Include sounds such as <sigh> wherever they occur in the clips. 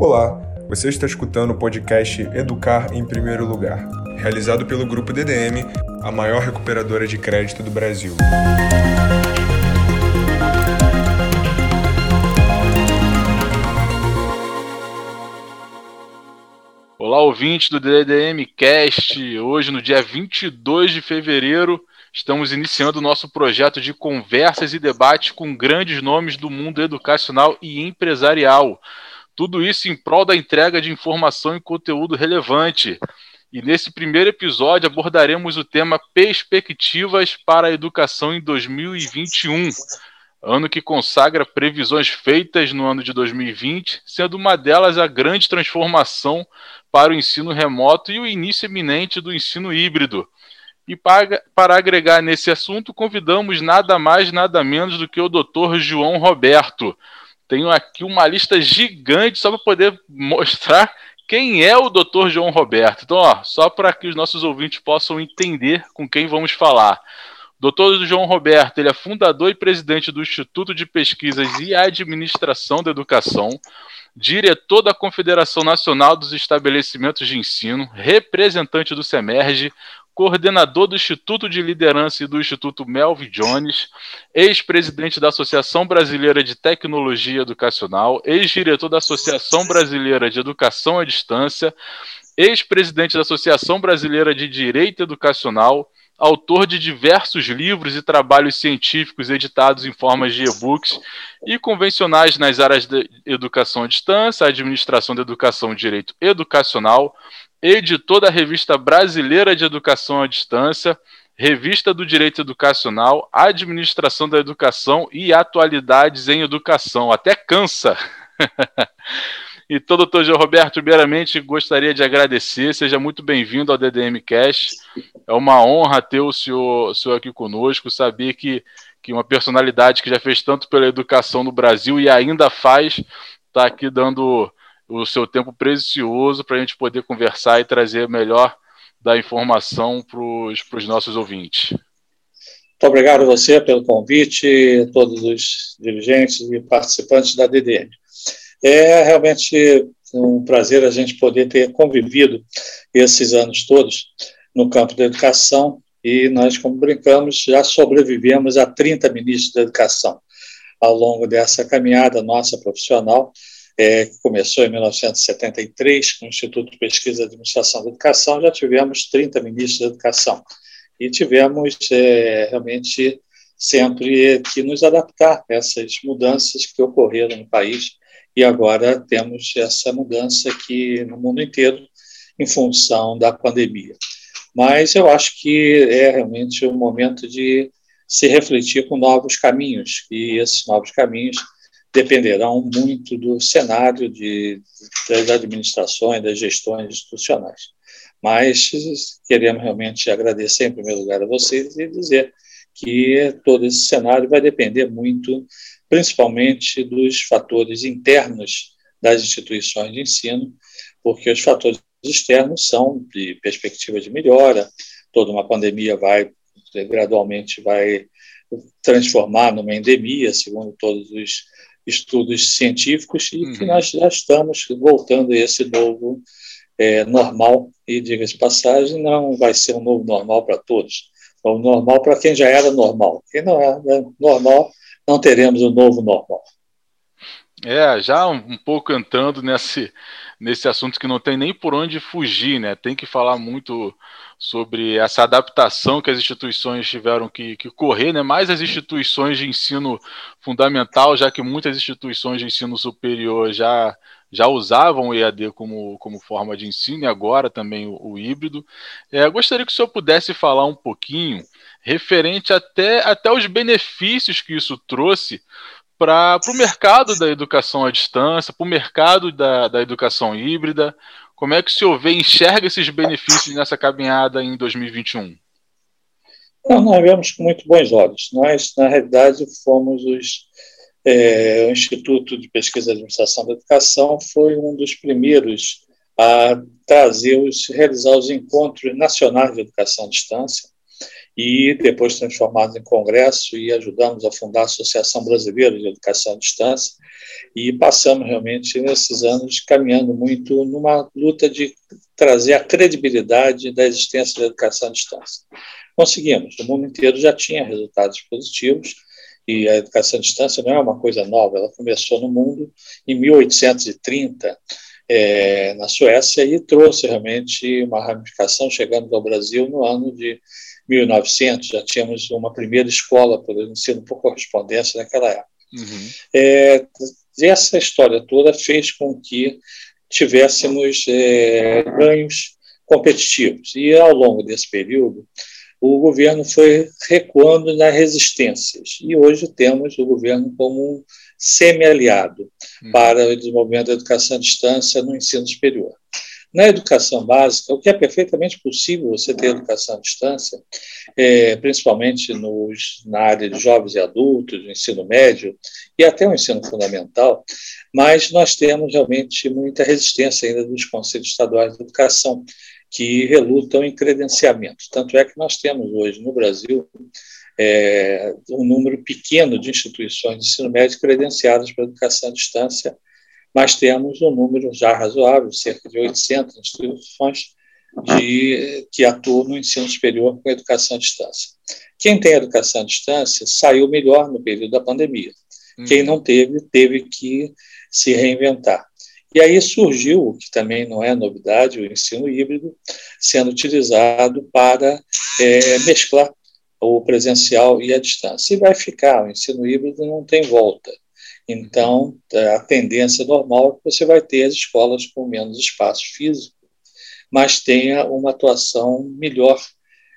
Olá, você está escutando o podcast Educar em Primeiro Lugar, realizado pelo Grupo DDM, a maior recuperadora de crédito do Brasil. Olá, ouvintes do DDM Cast. Hoje, no dia 22 de fevereiro, estamos iniciando o nosso projeto de conversas e debates com grandes nomes do mundo educacional e empresarial. Tudo isso em prol da entrega de informação e conteúdo relevante. E nesse primeiro episódio abordaremos o tema Perspectivas para a Educação em 2021, ano que consagra previsões feitas no ano de 2020, sendo uma delas a grande transformação para o ensino remoto e o início eminente do ensino híbrido. E para, para agregar nesse assunto, convidamos nada mais, nada menos do que o Dr. João Roberto. Tenho aqui uma lista gigante só para poder mostrar quem é o Dr. João Roberto. Então, ó, só para que os nossos ouvintes possam entender com quem vamos falar. Doutor João Roberto, ele é fundador e presidente do Instituto de Pesquisas e Administração da Educação, diretor da Confederação Nacional dos Estabelecimentos de Ensino, representante do SEMERGE, coordenador do Instituto de Liderança e do Instituto Melvin Jones, ex-presidente da Associação Brasileira de Tecnologia Educacional, ex-diretor da Associação Brasileira de Educação à Distância, ex-presidente da Associação Brasileira de Direito Educacional, autor de diversos livros e trabalhos científicos editados em formas de e-books e convencionais nas áreas de educação à distância, administração da educação e direito educacional, editor da Revista Brasileira de Educação à Distância, Revista do Direito Educacional, Administração da Educação e Atualidades em Educação. Até cansa. <laughs> então, doutor João Roberto, primeiramente gostaria de agradecer. Seja muito bem-vindo ao DDM Cash. É uma honra ter o senhor, o senhor aqui conosco, saber que, que uma personalidade que já fez tanto pela educação no Brasil e ainda faz, está aqui dando o seu tempo precioso para a gente poder conversar e trazer melhor da informação para os nossos ouvintes. Muito obrigado a você pelo convite, todos os dirigentes e participantes da DDM. É realmente um prazer a gente poder ter convivido esses anos todos no campo da educação e nós, como brincamos, já sobrevivemos a 30 ministros da educação ao longo dessa caminhada nossa profissional é, que começou em 1973 com o Instituto de Pesquisa e Administração da Educação, já tivemos 30 ministros da educação. E tivemos é, realmente sempre que nos adaptar a essas mudanças que ocorreram no país e agora temos essa mudança aqui no mundo inteiro em função da pandemia. Mas eu acho que é realmente um momento de se refletir com novos caminhos e esses novos caminhos dependerão muito do cenário de, das administrações, das gestões institucionais. Mas queremos realmente agradecer, em primeiro lugar, a vocês e dizer que todo esse cenário vai depender muito, principalmente, dos fatores internos das instituições de ensino, porque os fatores externos são de perspectiva de melhora, toda uma pandemia vai gradualmente vai transformar numa endemia, segundo todos os estudos científicos, e uhum. que nós já estamos voltando a esse novo é, normal, e diga-se passagem, não vai ser um novo normal para todos, é um normal para quem já era normal. Quem não é né, normal, não teremos um novo normal. É, já um, pouco entrando nesse, nesse assunto que não tem nem por onde fugir, né? Tem que falar muito sobre essa adaptação que as instituições tiveram que, que correr, né? mais as instituições de ensino fundamental, já que muitas instituições de ensino superior já, já usavam o EAD como, como forma de ensino e agora também o, o híbrido. É, gostaria que o senhor pudesse falar um pouquinho referente até, até os benefícios que isso trouxe para o mercado da educação à distância, para o mercado da, da educação híbrida, como é que o senhor vê, enxerga esses benefícios nessa caminhada em 2021? Então, nós vemos com muito bons olhos. Nós, na realidade, fomos os. É, o Instituto de Pesquisa e Administração da Educação foi um dos primeiros a trazer os, realizar os encontros nacionais de educação à distância. e depois transformados em congresso e ajudamos a fundar a Associação Brasileira de Educação à Distância e passamos realmente nesses anos caminhando muito numa luta de trazer a credibilidade da existência da educação à distância. Conseguimos, o mundo inteiro já tinha resultados positivos e a educação à distância não é uma coisa nova, ela começou no mundo em 1830, é, na Suécia, e trouxe realmente uma ramificação, chegando ao Brasil no ano de 1900, já tínhamos uma primeira escola para o ensino por correspondência naquela época. Uhum. É, essa história toda fez com que tivéssemos é, ganhos competitivos. E ao longo desse período, o governo foi recuando nas resistências. E hoje temos o governo como um semi-aliado uhum. para o desenvolvimento da educação à distância no ensino superior. Na educação básica, o que é perfeitamente possível você ter educação à distância, é, principalmente nos, na área de jovens e adultos, do ensino médio e até o ensino fundamental, mas nós temos realmente muita resistência ainda dos conselhos estaduais de educação, que relutam em credenciamento. Tanto é que nós temos hoje no Brasil é, um número pequeno de instituições de ensino médio credenciadas para educação à distância, mas temos um número já razoável, cerca de 800 instituições de, que atuam no ensino superior com educação à distância. Quem tem educação à distância saiu melhor no período da pandemia. Quem uhum. não teve, teve que se reinventar. E aí surgiu, o que também não é novidade, o ensino híbrido, sendo utilizado para é, mesclar o presencial e a distância. E vai ficar, o ensino híbrido não tem volta. Então, a tendência normal é que você vai ter as escolas com menos espaço físico, mas tenha uma atuação melhor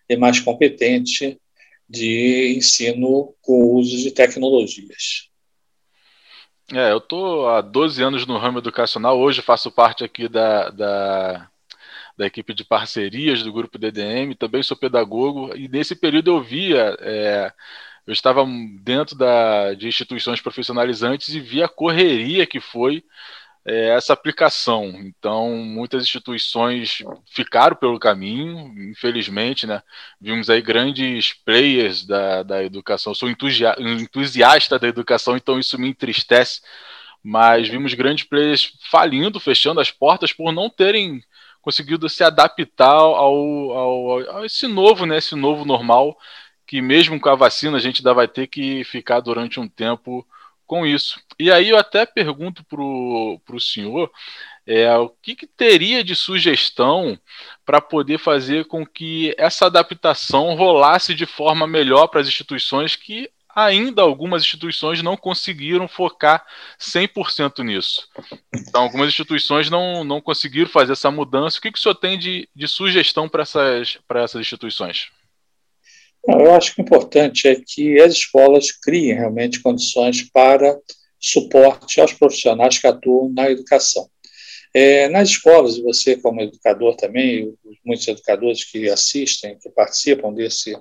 e mais competente de ensino com o uso de tecnologias. É, eu estou há 12 anos no ramo educacional, hoje faço parte aqui da, da, da, equipe de parcerias do grupo DDM, também sou pedagogo, e nesse período eu via, é, eu estava dentro da, de instituições profissionalizantes e via a correria que foi é, essa aplicação. Então, muitas instituições ficaram pelo caminho, infelizmente, né? Vimos aí grandes players da, da educação. Sou entusiasta da educação, então isso me entristece. Mas vimos grandes players falindo, fechando as portas por não terem conseguido se adaptar ao, ao, ao esse novo, né? Esse novo normal que mesmo com a vacina a gente ainda vai ter que ficar durante um tempo com isso. E aí eu até pergunto para o senhor é, o que, que teria de sugestão para poder fazer com que essa adaptação rolasse de forma melhor para as instituições que ainda algumas instituições não conseguiram focar 100% nisso. Então, algumas instituições não, não conseguiram fazer essa mudança. O que, que o senhor tem de, de sugestão para essas, essas instituições? Eu acho que o importante é que as escolas criem realmente condições para suporte aos profissionais que atuam na educação. É, nas escolas, você como educador também, muitos educadores que assistem, que participam desse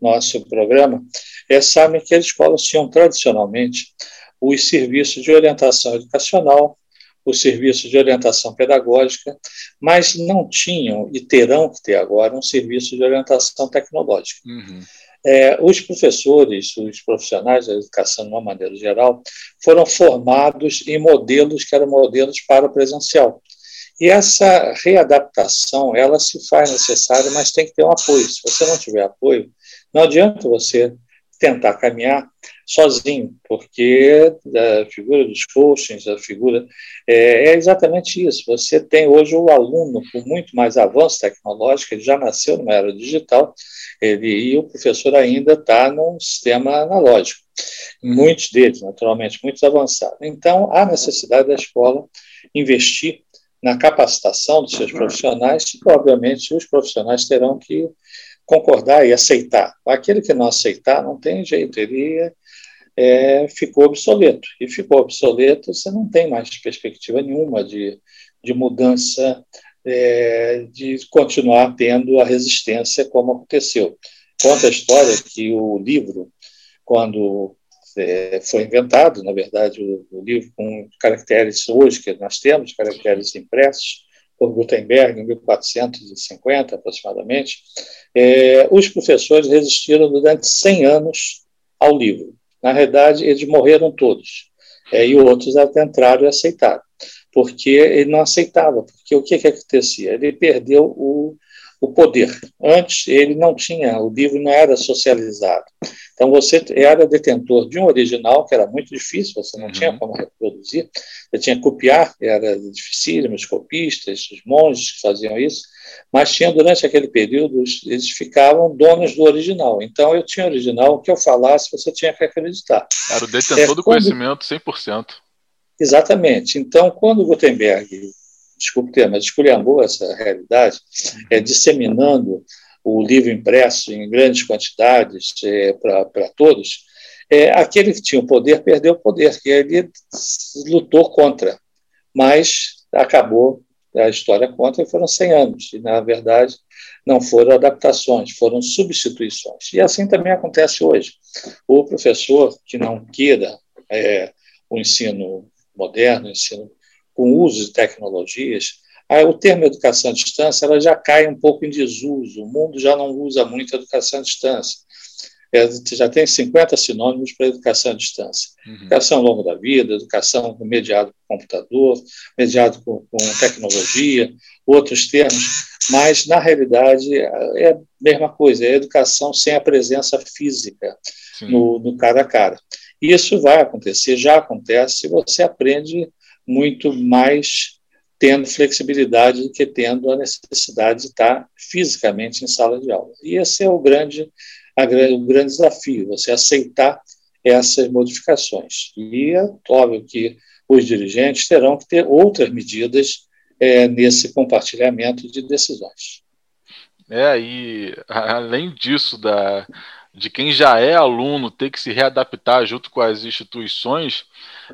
nosso programa, é, sabem que as escolas tinham tradicionalmente os serviços de orientação educacional, os serviços de orientação pedagógica, mas não tinham e terão que ter agora um serviço de orientação tecnológica. Uhum. É, os professores, os profissionais da educação, de uma maneira geral, foram formados em modelos que eram modelos para o presencial. E essa readaptação, ela se faz necessária, mas tem que ter um apoio. Se você não tiver apoio, não adianta você tentar caminhar sozinho, porque a figura dos coachings, a figura é, é, exatamente isso. Você tem hoje o aluno com muito mais avanço tecnológico, ele já nasceu numa era digital, ele, e o professor ainda está num sistema analógico. Muitos deles, naturalmente, muitos avançados. Então, há necessidade da escola investir na capacitação dos seus profissionais, e, obviamente, os profissionais terão que concordar e aceitar. Aquele que não aceitar não tem jeito, ele é, ficou obsoleto. E ficou obsoleto, você não tem mais perspectiva nenhuma de, de mudança, é, de continuar tendo a resistência como aconteceu. Conta a história que o livro, quando é, foi inventado, na verdade, o, o livro com caracteres hoje que nós temos, caracteres impressos, por Gutenberg, em 1450 aproximadamente, é, os professores resistiram durante 100 anos ao livro. Na realidade, eles morreram todos, é, e outros entraram e aceitaram, porque ele não aceitava, porque o que, que acontecia? Ele perdeu o, o poder. Antes, ele não tinha, o livro não era socializado. Então, você era detentor de um original, que era muito difícil, você não uhum. tinha como reproduzir, você tinha que copiar, era dificílimo, os copistas, os monges que faziam isso, mas tinha, durante aquele período, eles ficavam donos do original. Então, eu tinha original, o que eu falasse, você tinha que acreditar. Era o detentor é, do quando... conhecimento 100%. Exatamente. Então, quando Gutenberg desculpe ter, mas esculhambou essa realidade, é, disseminando o livro impresso em grandes quantidades é, para todos, é, aquele que tinha o poder perdeu o poder, e ele lutou contra, mas acabou a história contra e foram 100 anos, e na verdade não foram adaptações, foram substituições. E assim também acontece hoje. O professor que não queira é, o ensino moderno, o ensino com o uso de tecnologias, o termo educação à distância ela já cai um pouco em desuso. O mundo já não usa muito educação à distância. É, já tem 50 sinônimos para educação à distância. Uhum. Educação ao longo da vida, educação mediado com computador, mediado com, com, tecnologia, outros termos, mas, na realidade, é a mesma coisa, é educação sem a presença física no, no cara a cara. Isso vai acontecer, já acontece, se você aprende muito mais tendo flexibilidade do que tendo a necessidade de estar fisicamente em sala de aula. E esse é o grande, a, o grande desafio, você aceitar essas modificações. E é óbvio que os dirigentes terão que ter outras medidas é, nesse compartilhamento de decisões. É, e além disso, da, de quem já é aluno ter que se readaptar junto com as instituições,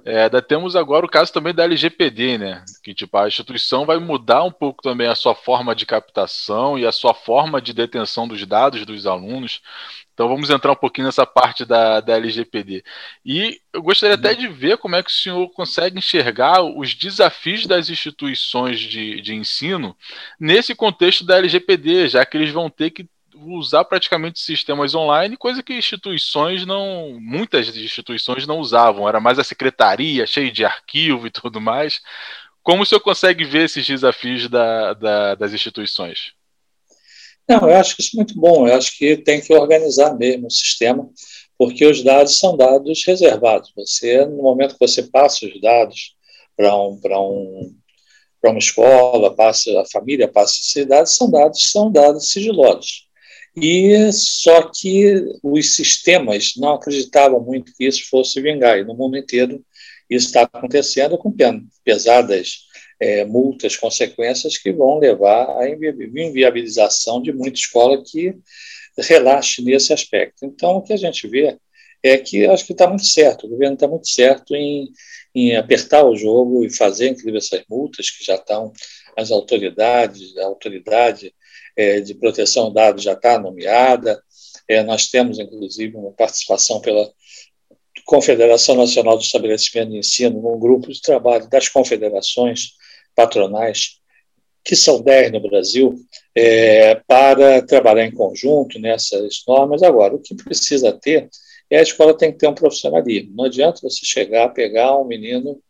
é, temos agora o caso também da LGPD, né? Que tipo, a instituição vai mudar um pouco também a sua forma de captação e a sua forma de detenção dos dados dos alunos. Então vamos entrar um pouquinho nessa parte da, da LGPD. E eu gostaria até de ver como é que o senhor consegue enxergar os desafios das instituições de, de ensino nesse contexto da LGPD, já que eles vão ter que usar praticamente sistemas online, coisa que instituições não, muitas instituições não usavam, era mais a secretaria, cheio de arquivo e tudo mais. Como o senhor consegue ver esses desafios da, da, das instituições? Não, eu acho que isso é muito bom, eu acho que tem que organizar mesmo o sistema, porque os dados são dados reservados. Você, no momento que você passa os dados para um, um, uma escola, passa, a família passa esses dados, são dados, são dados sigilosos. E só que os sistemas não acreditavam muito que isso fosse vingar. E no mundo inteiro isso está acontecendo com pesadas é, multas, consequências que vão levar à inviabilização de muita escola que relaxe nesse aspecto. Então, o que a gente vê é que acho que está muito certo, o governo está muito certo em, em apertar o jogo e fazer, inclusive, essas multas que já estão as autoridades, a autoridade é, de proteção de dados já está nomeada. É, nós temos, inclusive, uma participação pela Confederação Nacional do Estabelecimento de Ensino, num grupo de trabalho das confederações patronais, que são 10 no Brasil, é, para trabalhar em conjunto nessas normas. Agora, o que precisa ter é a escola tem que ter um profissionalismo. Não adianta você chegar, pegar um menino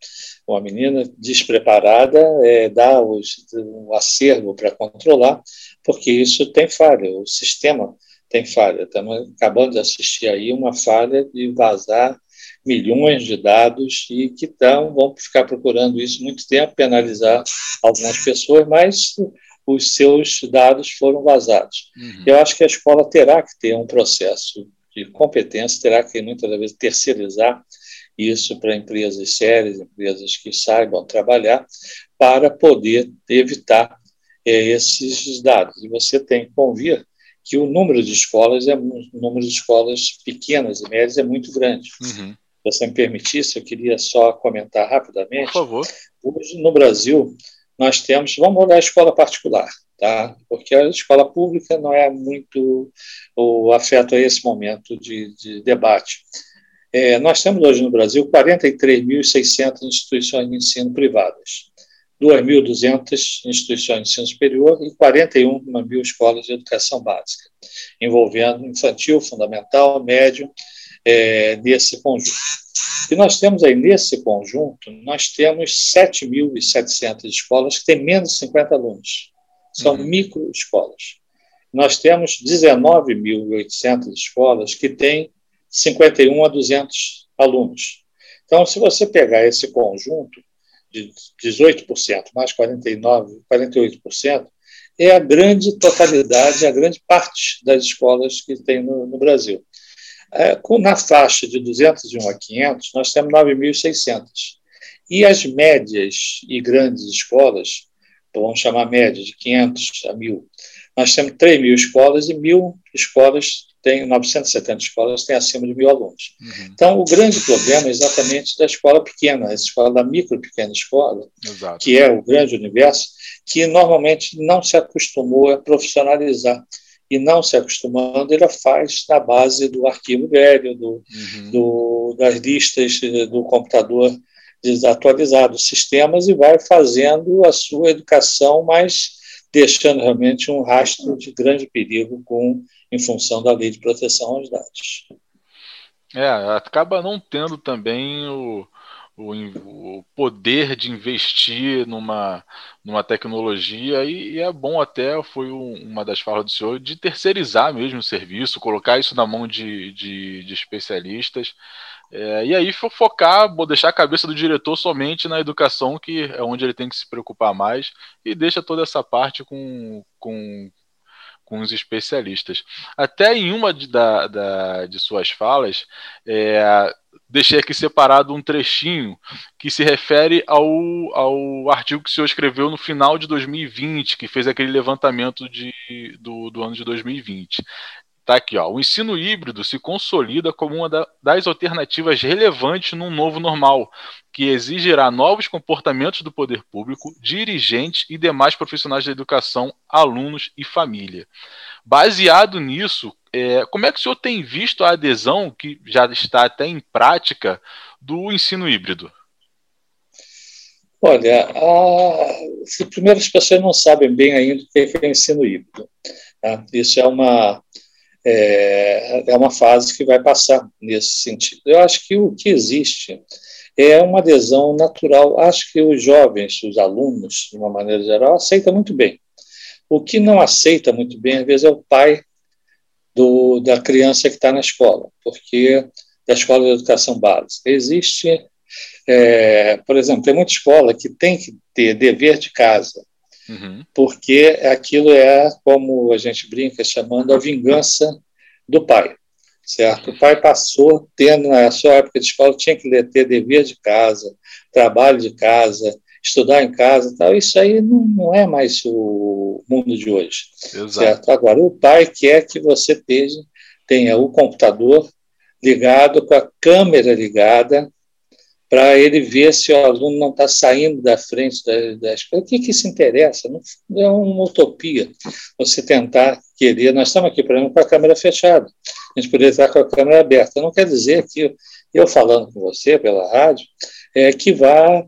uma menina despreparada é, dá os, um acervo para controlar, porque isso tem falha, o sistema tem falha. Estamos acabando de assistir aí uma falha de vazar milhões de dados e que tão, vão ficar procurando isso muito tempo, penalizar algumas pessoas, mas os seus dados foram vazados. Uhum. Eu acho que a escola terá que ter um processo de competência, terá que muitas vezes terceirizar isso para empresas sérias, empresas que saibam trabalhar, para poder evitar é, esses dados. E você tem que convir que o número de escolas é o número de escolas pequenas e médias é muito grande. Uhum. Se você me permitisse, eu queria só comentar rapidamente. Por favor. Hoje, no Brasil, nós temos, vamos olhar a escola particular, tá? porque a escola pública não é muito o afeto a esse momento de, de debate. É, nós temos hoje no Brasil 43.600 instituições de ensino privadas. 2.200 instituições de ensino superior e 41 mil escolas de educação básica, envolvendo infantil, fundamental, médio, é, nesse conjunto. E nós temos aí, nesse conjunto, nós temos 7.700 escolas que têm menos de 50 alunos. São uhum. microescolas. Nós temos 19.800 escolas que têm 51 a 200 alunos. Então, se você pegar esse conjunto de 18% mais 49, 48%, é a grande totalidade, a grande parte das escolas que tem no, no Brasil. É, na faixa de 201 a 500, nós temos 9.600. E as médias e grandes escolas, vamos chamar média de 500 a 1.000, nós temos 3 mil escolas e mil escolas tem 970 escolas têm acima de mil alunos. Uhum. Então, o grande problema é exatamente da escola pequena, a escola da micro pequena escola, Exato. que é o grande universo, que normalmente não se acostumou a profissionalizar e não se acostumando, ele faz na base do arquivo velho, do, uhum. do, das listas do computador desatualizado, sistemas, e vai fazendo a sua educação, mas deixando realmente um rastro de grande perigo com, em função da lei de proteção aos dados. É, acaba não tendo também o, o, o, poder de investir numa, numa tecnologia e, e é bom até, foi um, uma das falas do senhor, de terceirizar mesmo o serviço, colocar isso na mão de, de, de especialistas. É, e aí focar, deixar a cabeça do diretor somente na educação, que é onde ele tem que se preocupar mais, e deixa toda essa parte com, com, com os especialistas. Até em uma de, da, da, de suas falas, é, deixei aqui separado um trechinho que se refere ao, ao artigo que o senhor escreveu no final de 2020, que fez aquele levantamento de, do, do ano de 2020. Tá aqui, ó. O ensino híbrido se consolida como uma da, das alternativas relevantes num novo normal, que exigirá novos comportamentos do poder público, dirigentes e demais profissionais da educação, alunos e família. Baseado nisso, é, como é que o senhor tem visto a adesão, que já está até em prática, do ensino híbrido? Olha, a... primeiro as pessoas não sabem bem ainda o que é, é ensino híbrido. Tá? Isso é uma, é, é uma fase que vai passar nesse sentido. Eu acho que o que existe é uma adesão natural. Acho que os jovens, os alunos, de uma maneira geral, aceitam muito bem. O que não aceita muito bem, às vezes, é o pai do, da criança que está na escola, porque da escola de educação básica. Existe, é, por exemplo, tem muita escola que tem que ter dever de casa. Uhum. Porque aquilo é, como a gente brinca, chamando a vingança do pai, certo? O pai passou tendo, na sua época de escola, tinha que ter dever de casa, trabalho de casa, estudar em casa tal. Isso aí não, não é mais o mundo de hoje, Exato. certo? Agora, o pai quer que você tenha, tenha o computador ligado, com a câmera ligada, para ele ver se o aluno não está saindo da frente da, da escola. O que, que isso interessa? Não, é uma utopia você tentar querer. Nós estamos aqui, por exemplo, com a câmera fechada. A gente poderia estar com a câmera aberta. Não quer dizer que eu falando com você pela rádio é que vá,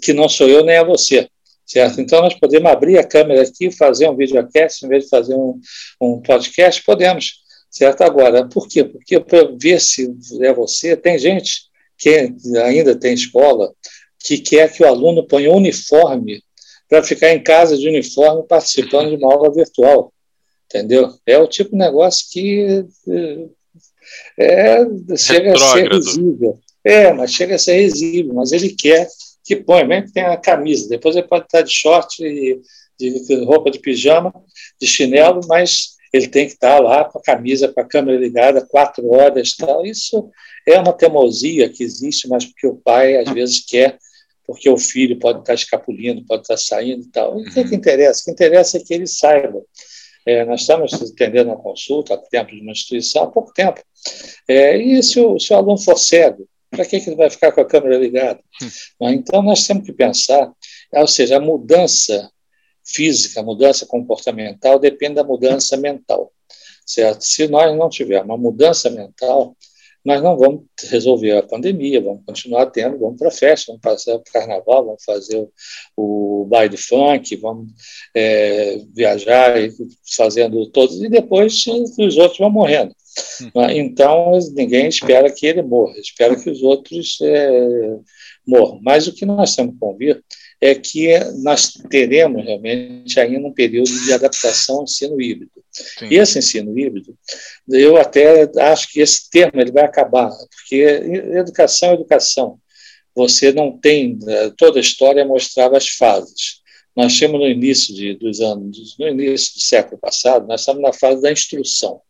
que não sou eu nem é você. Certo? Então, nós podemos abrir a câmera aqui, fazer um videocast, em vez de fazer um, um podcast, podemos. Certo? Agora, por quê? Porque para ver se é você, tem gente que ainda tem escola, que quer que o aluno ponha uniforme para ficar em casa de uniforme participando de uma aula virtual. Entendeu? É o tipo de negócio que é, chega a ser risível. É, mas chega a ser risível, mas ele quer que ponha, mesmo que tenha a camisa. Depois ele pode estar de short, de, de roupa de pijama, de chinelo, mas ele tem que estar lá com a camisa, com a câmera ligada, quatro horas tal. Isso é uma teimosia que existe, mas porque o pai às vezes quer, porque o filho pode estar escapulindo, pode estar saindo e tal. E o que, que uhum. interessa? O que interessa é que ele saiba. É, nós estamos atendendo uma consulta há tempo de uma instituição, há pouco tempo. É, e se o, se o aluno for cego, para que, que ele vai ficar com a câmera ligada? Hum. Então, nós temos que pensar, ou seja, a mudança física, a mudança comportamental depende da mudança mental, certo? Se nós não tivermos uma mudança mental, nós não vamos resolver a pandemia, vamos continuar tendo, vamos para a festa, vamos fazer o carnaval, vamos fazer o, o baile funk, vamos é, viajar e fazendo todos, e depois os outros vão morrendo. Hum. Então, ninguém espera que ele morra, espera que os outros é, morram. Mas o que nós temos que convir é que nós teremos realmente ainda um período de adaptação ao ensino híbrido. Sim. E esse ensino híbrido, eu até acho que esse termo ele vai acabar, porque educação é educação. Você não tem, eh, toda a história mostrava as fases. Nós temos no início de, dos anos, no início do século passado, nós estamos na fase da instrução,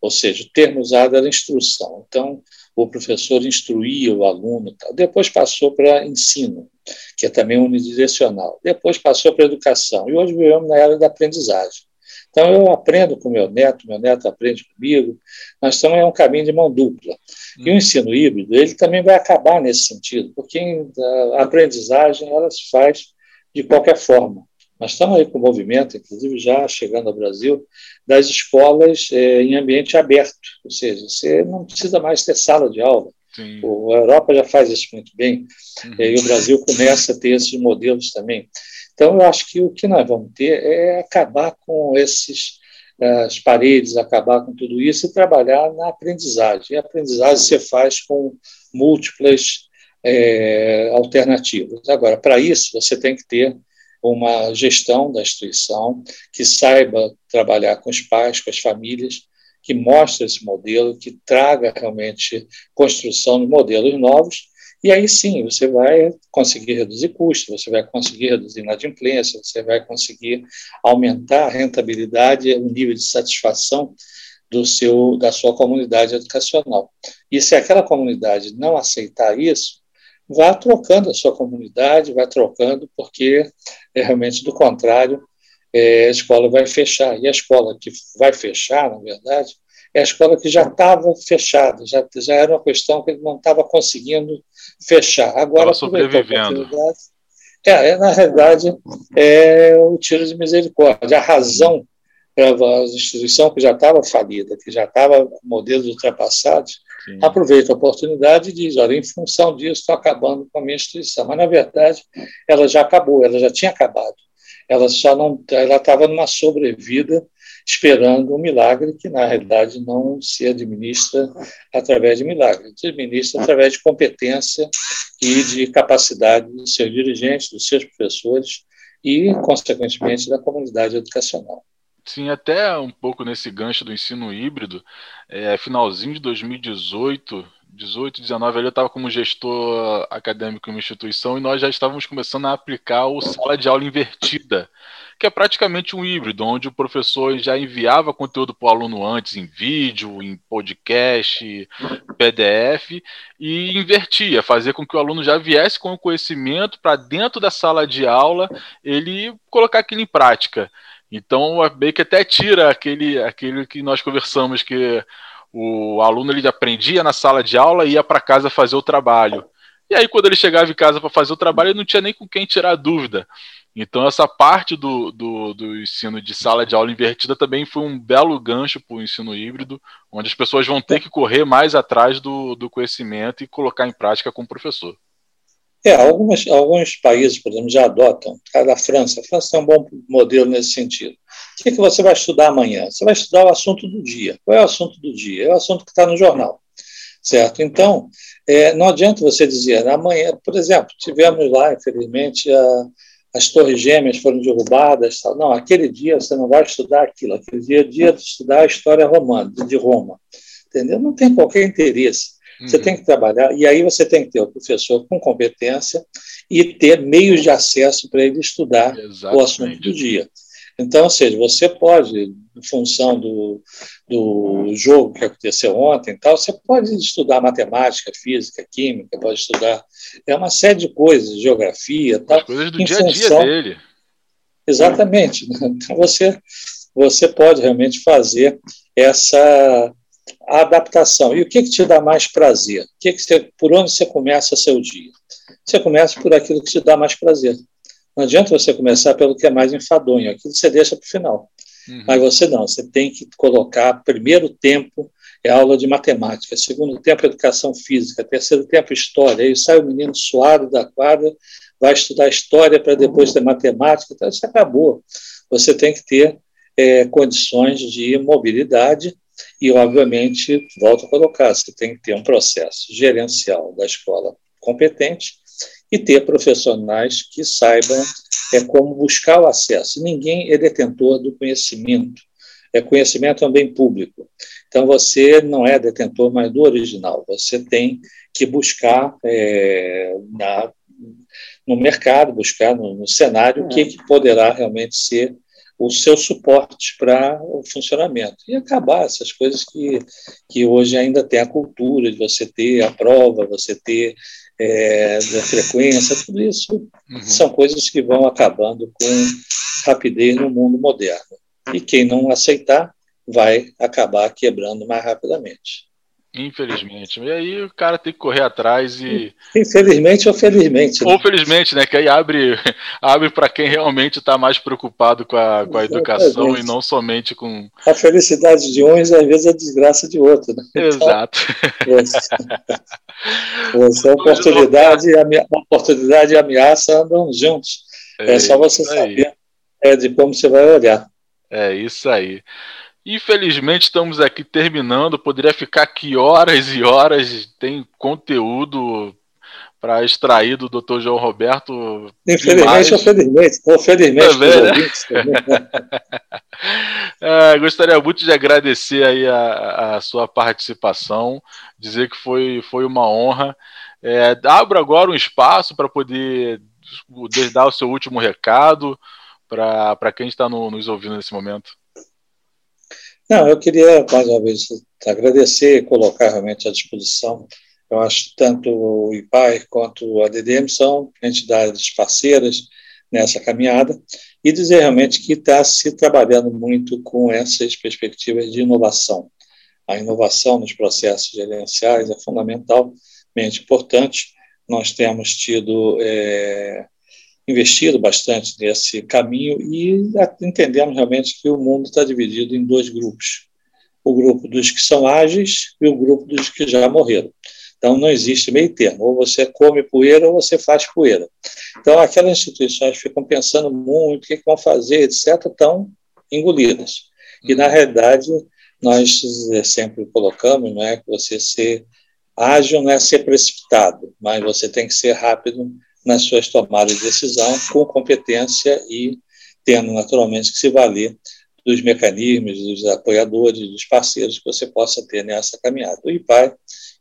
ou seja, o termo usado era instrução. Então, o professor instruía o aluno, tal. depois passou para ensino, que é também unidirecional, depois passou para educação, e hoje vivemos na era da aprendizagem. Então, eu aprendo com meu neto, meu neto aprende comigo, nós estamos em um caminho de mão dupla. E o ensino híbrido, ele também vai acabar nesse sentido, porque a aprendizagem ela se faz de qualquer forma. Nós estamos aí com o movimento, inclusive já chegando ao Brasil, das escolas é, em ambiente aberto, ou seja, você não precisa mais ter sala de aula. Sim. A Europa já faz isso muito bem, uhum. e o Brasil começa a ter esses modelos também. Então, eu acho que o que nós vamos ter é acabar com esses as paredes, acabar com tudo isso e trabalhar na aprendizagem. E a aprendizagem você faz com múltiplas é, alternativas. Agora, para isso, você tem que ter uma gestão da instituição que saiba trabalhar com os pais, com as famílias, que mostre esse modelo, que traga realmente construção de modelos novos e aí sim, você vai conseguir reduzir custos, você vai conseguir reduzir inadimplência, você vai conseguir aumentar a rentabilidade, o nível de satisfação do seu, da sua comunidade educacional. E se aquela comunidade não aceitar isso, vá trocando a sua comunidade, vai trocando, porque é, realmente, do contrário, é, a escola vai fechar. E a escola que vai fechar, na verdade, é a escola que já estava fechada, já, já era uma questão que ele não estava conseguindo fechar. Agora, sobrevivendo. É, é, na realidade, é o tiro de misericórdia. A razão para a instituição que já estava falida, que já estava com modelos ultrapassados, Sim. aproveita a oportunidade e diz: olha, em função disso, estou acabando com a minha instituição. Mas, na verdade, ela já acabou, ela já tinha acabado. Ela só não, ela estava numa sobrevida esperando um milagre que, na realidade, não se administra através de milagre, se administra através de competência e de capacidade dos seus dirigentes, dos seus professores e, consequentemente, da comunidade educacional. Sim, até um pouco nesse gancho do ensino híbrido, é, finalzinho de 2018, 18, 19, eu estava como gestor acadêmico em uma instituição e nós já estávamos começando a aplicar o sala de aula invertida, que é praticamente um híbrido, onde o professor já enviava conteúdo para o aluno antes em vídeo, em podcast, PDF, e invertia, fazia com que o aluno já viesse com o conhecimento para dentro da sala de aula, ele colocar aquilo em prática. Então, o que até tira aquele, aquele que nós conversamos, que o aluno ele aprendia na sala de aula e ia para casa fazer o trabalho. E aí, quando ele chegava em casa para fazer o trabalho, ele não tinha nem com quem tirar dúvida. Então, essa parte do, do, do, ensino de sala de aula invertida também foi um belo gancho para o ensino híbrido, onde as pessoas vão ter que correr mais atrás do, do conhecimento e colocar em prática com o professor. É, algumas, alguns países, por exemplo, já adotam. A França, a França é um bom modelo nesse sentido. O que, é que você vai estudar amanhã? Você vai estudar o assunto do dia. Qual é o assunto do dia? É o assunto que está no jornal, certo? Então, é, não adianta você dizer, amanhã, por exemplo, tivemos lá, infelizmente, a, as torres gêmeas foram derrubadas. Tal. Não, aquele dia você não vai estudar aquilo, aquele dia é dia de estudar a história romana, de Roma. Entendeu? Não tem qualquer interesse. Você tem que trabalhar, e aí você tem que ter o professor com competência e ter meios de acesso para ele estudar Exatamente. o assunto do dia. Então, ou seja, você pode, em função do, do jogo que aconteceu ontem, tal, você pode estudar matemática, física, química, pode estudar é uma série de coisas, geografia, tal. As coisas do dia a dia dele. Exatamente. <laughs> Então você você pode realmente fazer essa adaptação. E o que, que te dá mais prazer? O que, que você, por onde você começa seu dia? Você começa por aquilo que te dá mais prazer. Não adianta você começar pelo que é mais enfadonho, aquilo você deixa para o final. Uhum. Mas você não, você tem que colocar primeiro tempo é aula de matemática, segundo tempo educação física, terceiro tempo história, aí sai o menino suado da quadra, vai estudar história para depois ter matemática, então isso acabou. Você tem que ter é, condições de mobilidade e, obviamente, volto a colocar, você tem que ter um processo gerencial da escola competente e ter profissionais que saibam é, como buscar o acesso. Ninguém é detentor do conhecimento. É, conhecimento é um bem público. Então, você não é detentor mais do original. Você tem que buscar é, na, no mercado, buscar no, no cenário o que, que poderá realmente ser o seu suporte para o funcionamento. E acabar essas coisas que, que hoje ainda tem a cultura de você ter a prova, você ter é, da frequência, tudo isso uhum. são coisas que vão acabando com rapidez no mundo moderno. E quem não aceitar vai acabar quebrando mais rapidamente. Infelizmente. E aí o cara tem que correr atrás e. Infelizmente ou felizmente. Né? Ou felizmente, né? Que aí abre, <laughs> abre para quem realmente está mais preocupado com a, com a educação e não somente com. A felicidade de uns, às vezes, é a desgraça de outro. Né? Então, Exato. Então, <laughs> essa oportunidade, e a oportunidade e ameaça andam juntos. É, é só você saber é, de como você vai olhar. É isso aí. Infelizmente estamos aqui terminando. Poderia ficar aqui horas e horas. Tem conteúdo para extrair do Dr. João Roberto. Infelizmente ou felizmente. Ou felizmente. Também, né? <laughs> é, gostaria muito de agradecer aí a, a, sua participação, dizer que foi, foi uma honra. É, abro agora um espaço para poder dar o seu último recado para quem está no, nos ouvindo nesse momento. Não, eu queria, mais uma vez, agradecer e colocar realmente à disposição. Eu acho que tanto o IPAI quanto a DDM são entidades parceiras nessa caminhada e dizer realmente que está se trabalhando muito com essas perspectivas de inovação. A inovação nos processos gerenciais é fundamentalmente importante. Nós temos tido é, investido bastante nesse caminho e entendemos realmente que o mundo está dividido em dois grupos: o grupo dos que são ágeis e o grupo dos que já morreram. Então, não existe meio termo. Ou você come poeira ou você faz poeira. Então, aquelas instituições ficam pensando muito o que, vão fazer, etc., estão engolidas. E, na realidade, nós sempre colocamos não é, que você ser ágil não é ser precipitado, mas você tem que ser rápido nas suas tomadas de decisão, com competência e tendo naturalmente que se valer dos mecanismos, dos apoiadores, dos parceiros que você possa ter nessa caminhada. O IPAI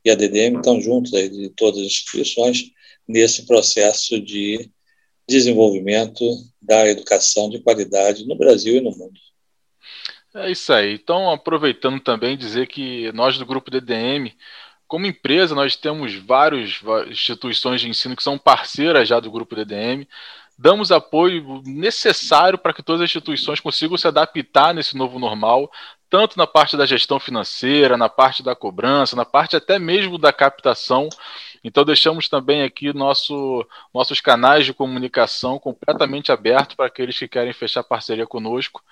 e a DDM estão juntos aí de todas as instituições nesse processo de desenvolvimento da educação de qualidade no Brasil e no mundo. É isso aí. Então, aproveitando também dizer que nós do grupo DDM como empresa, nós temos várias instituições de ensino que são parceiras já do grupo DDM. Damos apoio necessário para que todas as instituições consigam se adaptar nesse novo normal, tanto na parte da gestão financeira, na parte da cobrança, na parte até mesmo da captação. Então deixamos também aqui nosso, nossos canais de comunicação completamente abertos para aqueles que querem fechar parceria conosco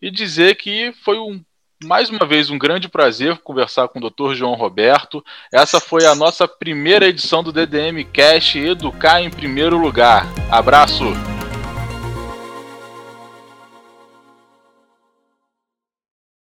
e dizer que foi um mais uma vez, um grande prazer conversar com o Dr. João Roberto. Essa foi a nossa primeira edição do DDM Cash Educar em Primeiro Lugar. Abraço!